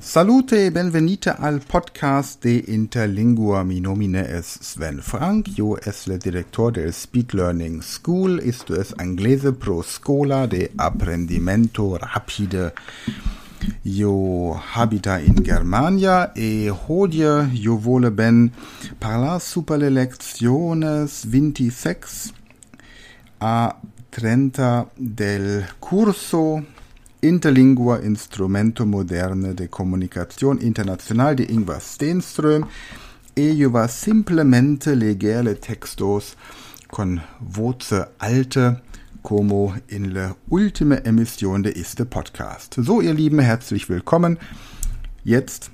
Salute benvenite al podcast de Interlingua. Mi nomine es Sven Frank. Yo es le director del Speed Learning School. Esto es Anglese pro Scola de Apprendimento Rapide. Yo habita in Germania e hodie yo vole ben parlar super le lecciones 26 a 30 del curso Interlingua Instrumento Moderne de Comunicación Internacional de Ingvar Stenström e simplemente legere textos con voce alte como in la ultima Emission de este Podcast. So, ihr Lieben, herzlich willkommen. Jetzt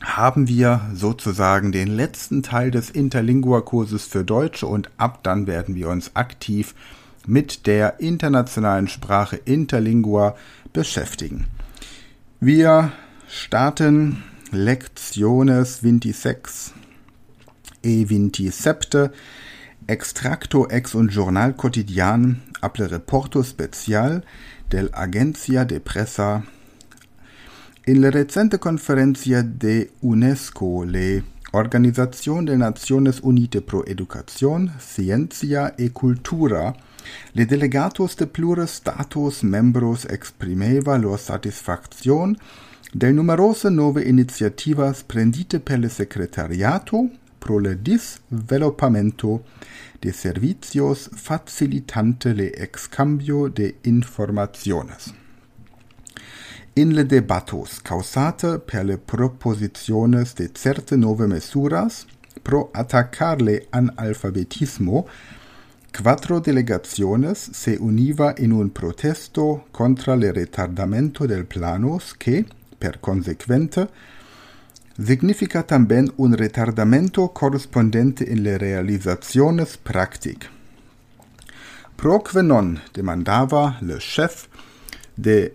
haben wir sozusagen den letzten Teil des Interlingua-Kurses für Deutsche und ab dann werden wir uns aktiv mit der internationalen Sprache Interlingua beschäftigen. Wir starten Lectiones 26 e 27 Extracto ex un journal quotidian able reporto special del Agencia de Pressa in la recente conferencia de UNESCO le Organización de Naciones Unite pro Educación, Ciencia e Cultura Le delegatos de plures status membros exprimeva lor satisfacción del numerose nove iniciativas prendite per le secretariato pro le disvelopamento de servicios facilitante le excambio de informaciones. In le debatos causate per le proposiciones de certe nove mesuras pro attacar le analfabetismo Quattro delegaciones se univa in un protesto contra le retardamento del planos que, per consequente, significa también un retardamento correspondente en le realizaciones practic. Proque non demandava le chef de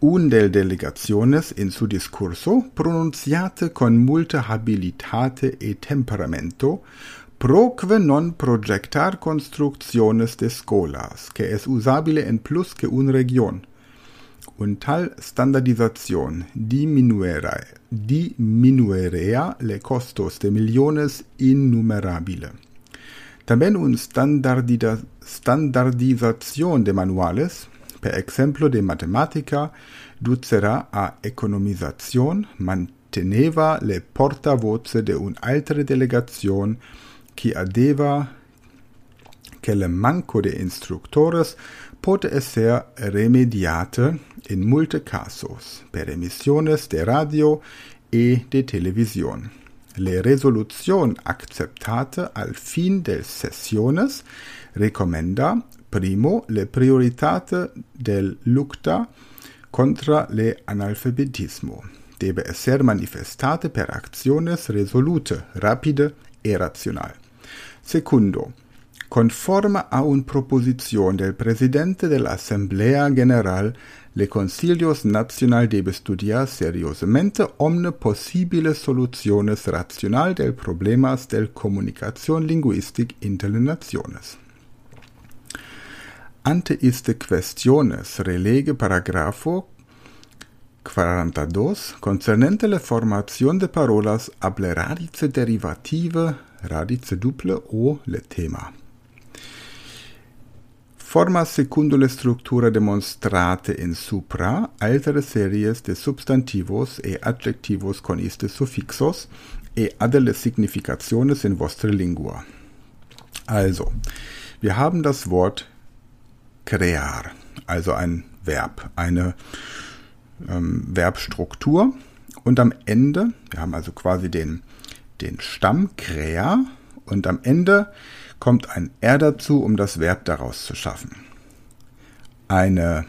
un del delegaciones in su discurso, pronunciate con multa habilitate e temperamento, proque non projectar construcciones de scolas, que es usabile en plus que un region. Un tal standardización diminuera, diminuerea le costos de millones innumerabile. También un standardización de manuales, per ejemplo de matemática, ducerá a economización, manteneva le portavoce de un altre delegación qui adeva que le manco de instructores pote ser remediate in multe casos per emisiones de radio e de televisión. Le resolución acceptate al fin del sesiones recomenda primo le prioritate del lucta contra le analfabetismo. Debe ser manifestate per acciones resolute, rapide e racional. Secundo, conforme a un proposición del presidente de la Asamblea General, le Concilios Nacional debe estudiar seriosamente omne possibile soluciones racional del problemas del comunicación lingüística inter naciones. Ante iste cuestiones relege paragrafo 42 concernente la formación de parolas able radice derivative radice duple o le tema. Forma secundo le struttura demonstrate in supra altere series de substantivos e adjectivos con iste suffixos e adele significationes in vostre lingua. Also, wir haben das Wort crear, also ein Verb, eine ähm, Verbstruktur und am Ende, wir haben also quasi den den Stamm crea und am Ende kommt ein R dazu, um das Verb daraus zu schaffen. Eine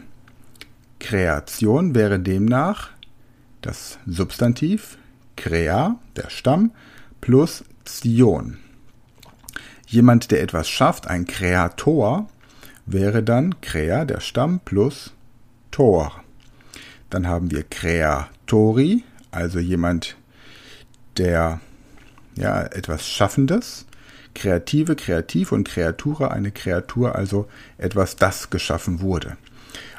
Kreation wäre demnach das Substantiv crea, der Stamm, plus Zion. Jemand, der etwas schafft, ein Kreator, wäre dann crea, der Stamm, plus Tor. Dann haben wir Kreatori, also jemand, der ja, etwas Schaffendes, Kreative, Kreativ und Kreatura, eine Kreatur, also etwas, das geschaffen wurde.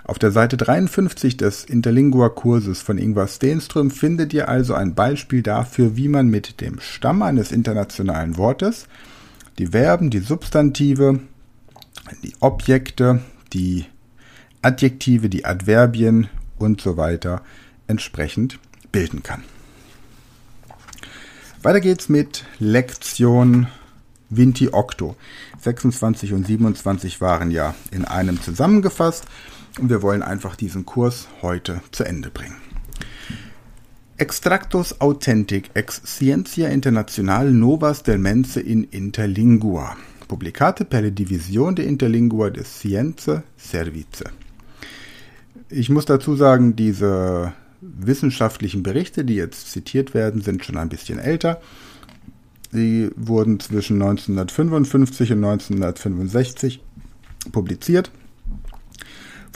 Auf der Seite 53 des Interlingua-Kurses von Ingvar Stenström findet ihr also ein Beispiel dafür, wie man mit dem Stamm eines internationalen Wortes die Verben, die Substantive, die Objekte, die Adjektive, die Adverbien und so weiter entsprechend bilden kann. Weiter geht's mit Lektion Vinti Octo. 26 und 27 waren ja in einem zusammengefasst und wir wollen einfach diesen Kurs heute zu Ende bringen. Extractos authentic ex scientia international novas del mense in interlingua. Publicate per la Division de Interlingua de Scienze Service. Ich muss dazu sagen, diese wissenschaftlichen Berichte, die jetzt zitiert werden, sind schon ein bisschen älter. Sie wurden zwischen 1955 und 1965 publiziert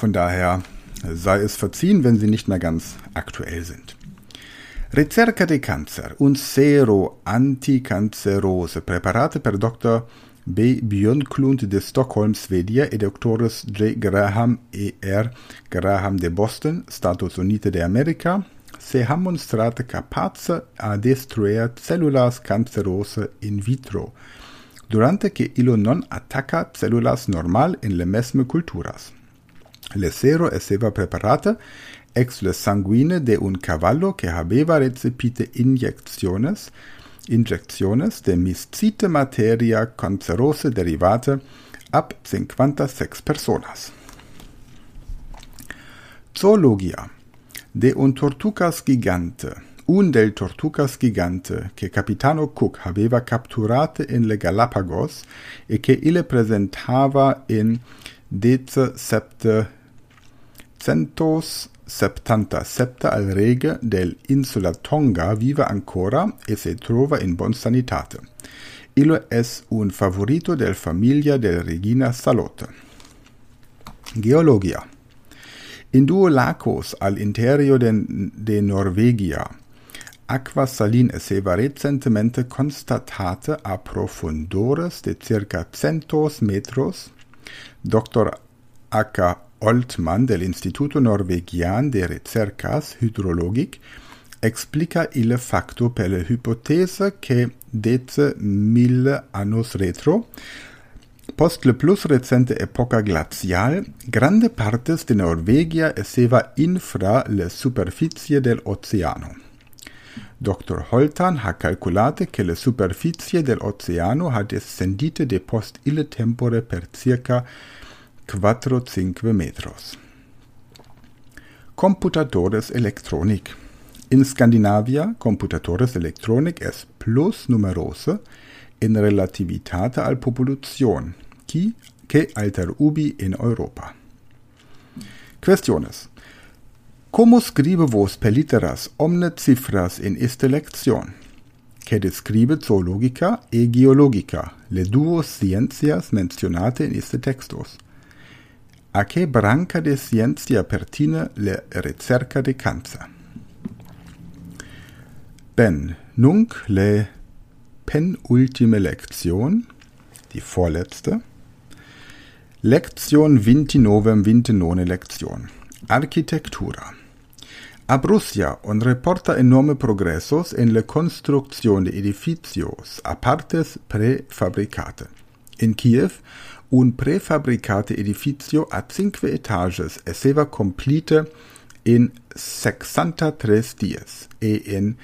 von daher sei es verziehen, wenn sie nicht mehr ganz aktuell sind. Ricerca de Cancer, un sero anticancerose, preparate per Dr. B. Björnklund de Stockholm, Swedia e Dr. J. Graham E. R. Graham de Boston, Status Unite de America, se han mostrate capace a destruer cellulas cancerose in vitro, durante che illo non attacca cellulas normal in le mesme culturas. Le sero esseva preparata ex le sanguine de un cavallo que habeva recepite injecciones, injecciones de miscite materia cancerose derivate ab 56 personas. Zoologia de un tortucas gigante, un del tortucas gigante che capitano Cook habeva capturate in le Galapagos e che ille presentava in dece septe centos septanta septa al rege insula Tonga vive ancora e se trova in bon sanitate. Illo es un favorito del familia del regina Salote. Geologia. In duo lacos interior de, Norvegia, aqua salin esseva recentemente constatate a profundores de circa centos metros, Dr. H. Oltmann del Instituto Norwegian de Recercas Hydrologic explica il facto per la hypothese che dece mille annos retro, post le plus recente epoca glacial, grande partes de Norvegia esseva infra le superficie del oceano. Dr. Holtan ha calculate che le superficie del oceano ha descendite de post ille tempore per circa 4-5 metros. Computadores electronic. In Scandinavia, computadores electronic es plus numerose in relativitate al population, qui che alter ubi in Europa. Questiones. Como scribe vos per litteras omne cifras in iste lección? Que describe zoologica e geologica, le duo scientias mencionate in iste textos. A che branca de scientia pertine le ricerca de cancer? Ben, nunc le penultime Lektion, die vorletzte, Lektion vintinovem vintinone Lektion, Architektura. Abrussia on reporta enorme progressos en la construcción de edificios apartes prefabricate. In Kiev, un prefabricate edificio a cinque etages esseva complete in 63 dies e in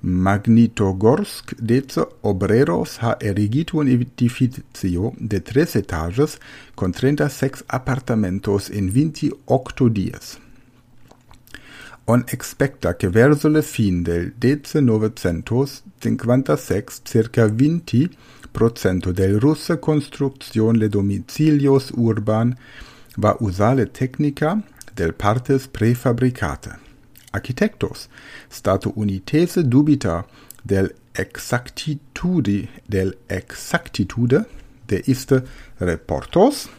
Magnitogorsk dece obreros ha erigito un edificio de tres etages con 36 apartamentos in 28 dies. On expecta che verso le fin del dece 956 circa 20 procento del russe construcción le domicilios urban va usale tecnica del partes prefabricate. Architectos, stato unitese dubita del exactitude del exactitude de iste reportos,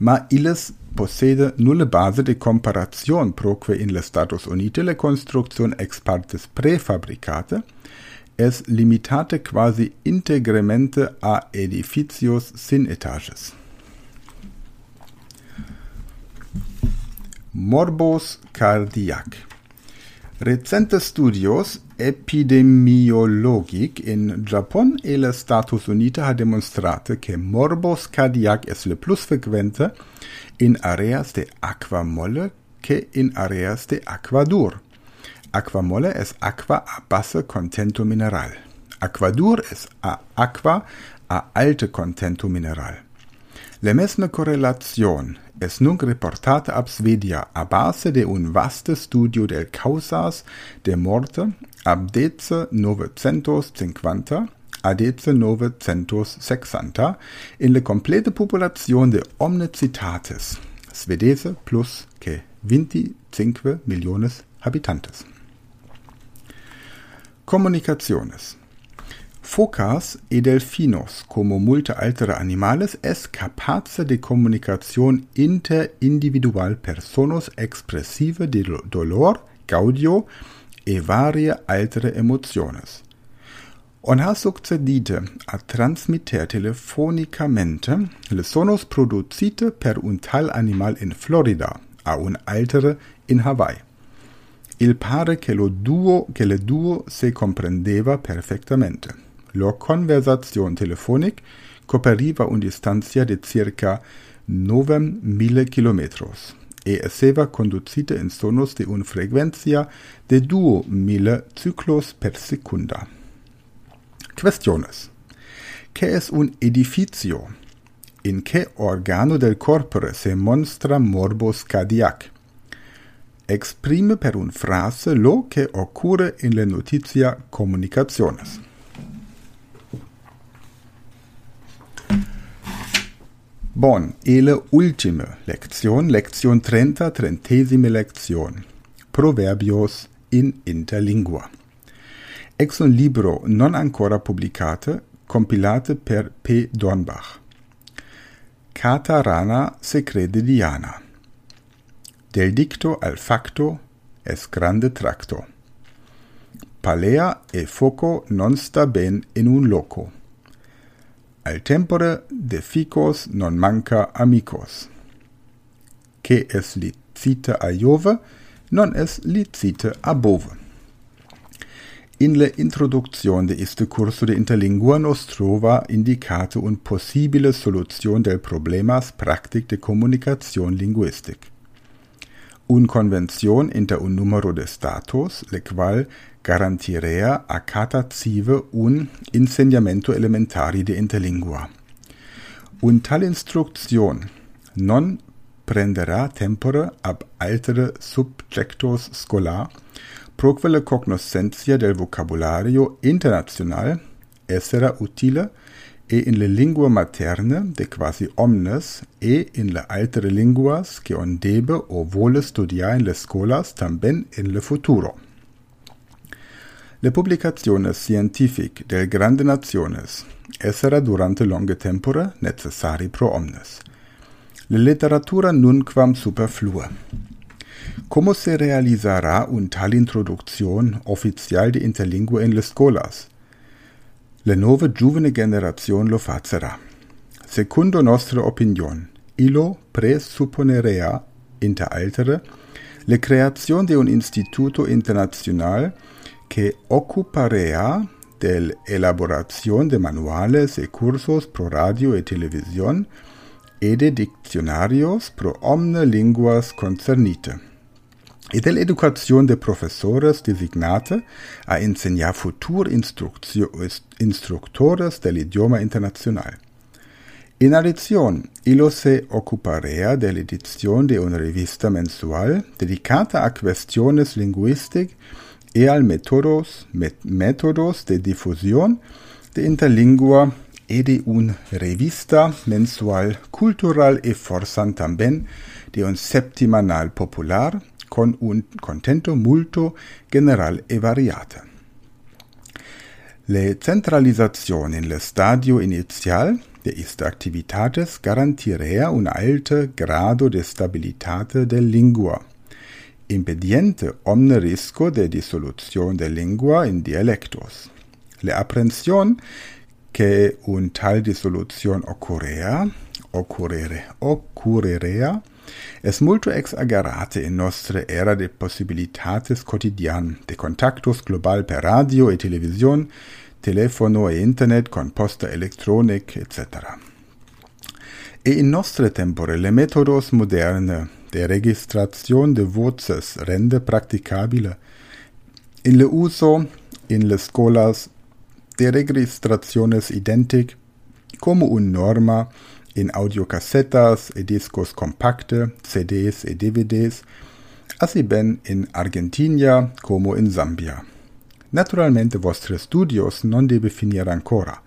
ma illes possede nulle base de comparazione proque in le Status Unite le construcción ex partes prefabricate, es limitate quasi integremente a edificios sin etages. Morbos cardiac. Recente studios epidemiologic in Japon e le Status Unite ha demonstrate che morbos cardiac es le plus frequente in areas de aqua molle che in areas de aqua dur. Aqua molle es aqua a basse contento mineral. Aqua dur es a aqua a alte contento mineral. Le mesme correlazione es nunc reportata ab Svedia a base de un vaste studio del causas de morte ab dece 950 a dece 960 in le complete population de omne citates, svedese plus che 25 miliones habitantes. Comunicaciones Focas e delfinos, como multe altere animales, es capace de comunicación interindividual personos expressive de dolor, gaudio e varie altere emociones. On ha succedite a transmitter telefonicamente le sonos producite per un tal animal in Florida a un altere in Hawaii. Il pare che duo che le duo se comprendeva perfectamente. Lo conversazione telefonic coperiva un distancia de circa 9000 kilometros e esseva conducite in sonos de un frequencia de duo mille ciclos per secunda. Questiones. Che es un edificio? In che organo del corpore se monstra morbos cardiac? Exprime per un frase lo che occurre in le notizia comunicaciones. Bon, ele ultime lección, lección 30, trentesime lección. Proverbios in interlingua. Ex un libro non ancora pubblicate, compilate per P. Dornbach. Cata rana se crede diana. Del dicto al facto es grande tracto. Palea e foco non sta ben in un loco al tempore de ficos non manca amicos. Che es licite a Jove, non es licite a bove. In le introduzione de este curso de interlingua nos trova indicate un possibile soluzione del problemas practic de comunicazione linguistic. Un convention inter un numero de status, le qual garantirea a cata cive un insegnamento elementari de interlingua. Un tal instrucción non prenderà tempore ab altere subjectos scolar proque la cognoscentia del vocabulario international essera utile e in le lingua materne de quasi omnes e in le altere linguas che on debe o vole studiar in le scolas tamben in le futuro. Le publicaciones scientific del grande nationes essera durante longe tempore necessari pro omnes. Le literatura nunquam superflua. Como se realizará un tal introducción oficial de interlingua en las escolas? Le nove giuvene generazione lo facerà. Secondo nostra opinion, illo presupponerea, inter altere, le creazione de un instituto internazional que ocuparea del elaboración de manuales y cursos pro radio y televisión e de diccionarios pro omne linguas concernite, e del educación de profesores designate a enseñar futur instructores del idioma internacional. En adición, illo se ocuparea de la edición de una revista mensual dedicada a cuestiones lingüísticas e al métodos, métodos de difusión de interlingua e de un revista mensual cultural e forzan también de un septimanal popular con un contento multo general e variata. La centralización en el estadio inicial de esta actividades garantirea un alto grado de stabilidad de lingua impediente omne risco de dissoluzione de lingua in dialectos. Le apprensión que un tal dissoluzione occorrea, occorrere, occorrerea, Es multo ex agarate in nostre era de possibilitates quotidian, de contactos global per radio e television, telefono e internet con posta electronic, etc. E in nostre tempore le metodos moderne de registration de voces rende practicabile. In le uso in le scolas de registraciones identic como un norma in audiocassetas e discos compacte, CDs e DVDs, así ben in Argentina como in Zambia. Naturalmente vostre studios non debe finir ancora.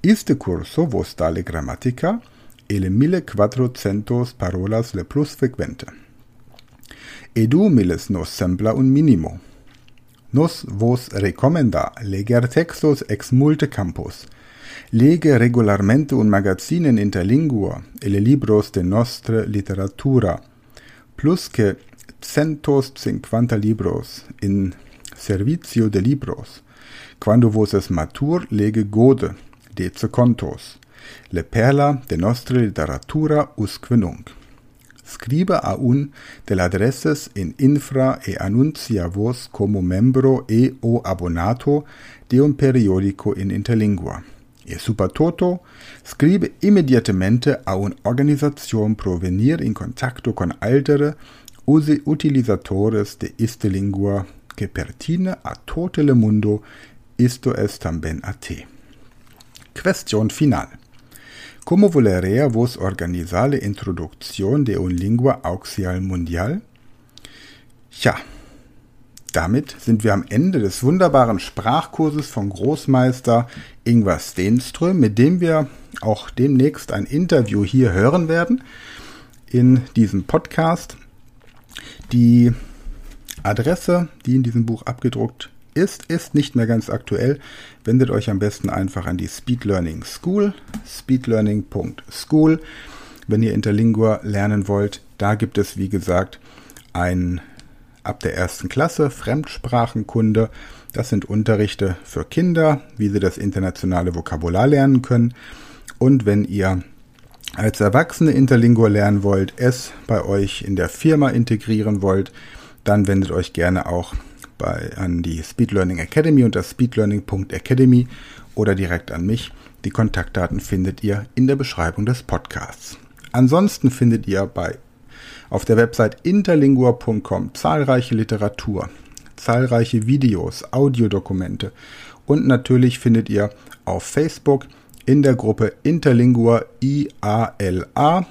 Iste curso vos da le grammatica e le 1400 parolas le plus frequente. Edu miles nos sembla un minimo. Nos vos recomenda leger textos ex multe campus, Lege regularmente un magazine in interlingua e le libros de nostra literatura, plus que 150 libros in servizio de libros. Quando vos es matur, lege gode, deze contos, le perla de nostra literatura usque nunc. Scribe a un de adresses in infra e annuncia vos como membro e o abonato de un periodico in interlingua. E Supertoto scribe immediatamente a un'organizzazione pro venir in contacto con altere usi utilizatores de iste lingua che pertine a tote le mundo isto es tamben a te. Question final. Como volerea vos organizale introducción de un lingua auxial mundial? Ja, damit sind wir am Ende des wunderbaren Sprachkurses von Großmeister Ingvar Stenström, mit dem wir auch demnächst ein Interview hier hören werden in diesem Podcast. Die Adresse, die in diesem Buch abgedruckt ist, ist nicht mehr ganz aktuell. Wendet euch am besten einfach an die Speed Learning School, speedlearning.school. Wenn ihr Interlingua lernen wollt, da gibt es, wie gesagt, ein ab der ersten Klasse Fremdsprachenkunde. Das sind Unterrichte für Kinder, wie sie das internationale Vokabular lernen können. Und wenn ihr als Erwachsene Interlingua lernen wollt, es bei euch in der Firma integrieren wollt, dann wendet euch gerne auch bei, an die Speed Learning Academy unter speedlearning.academy oder direkt an mich. Die Kontaktdaten findet ihr in der Beschreibung des Podcasts. Ansonsten findet ihr bei auf der Website interlingua.com zahlreiche Literatur, zahlreiche Videos, Audiodokumente und natürlich findet ihr auf Facebook in der Gruppe Interlingua IALA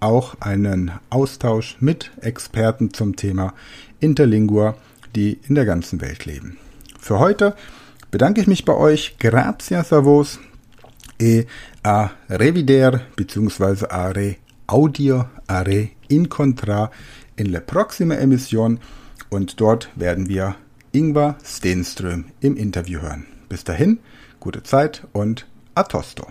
auch einen Austausch mit Experten zum Thema Interlingua, die in der ganzen Welt leben. Für heute bedanke ich mich bei euch. Gracias a vos e a revider bzw. a re audio a re incontra in la proxima Emission und dort werden wir Ingvar Stenström im Interview hören. Bis dahin, gute Zeit und a tosto.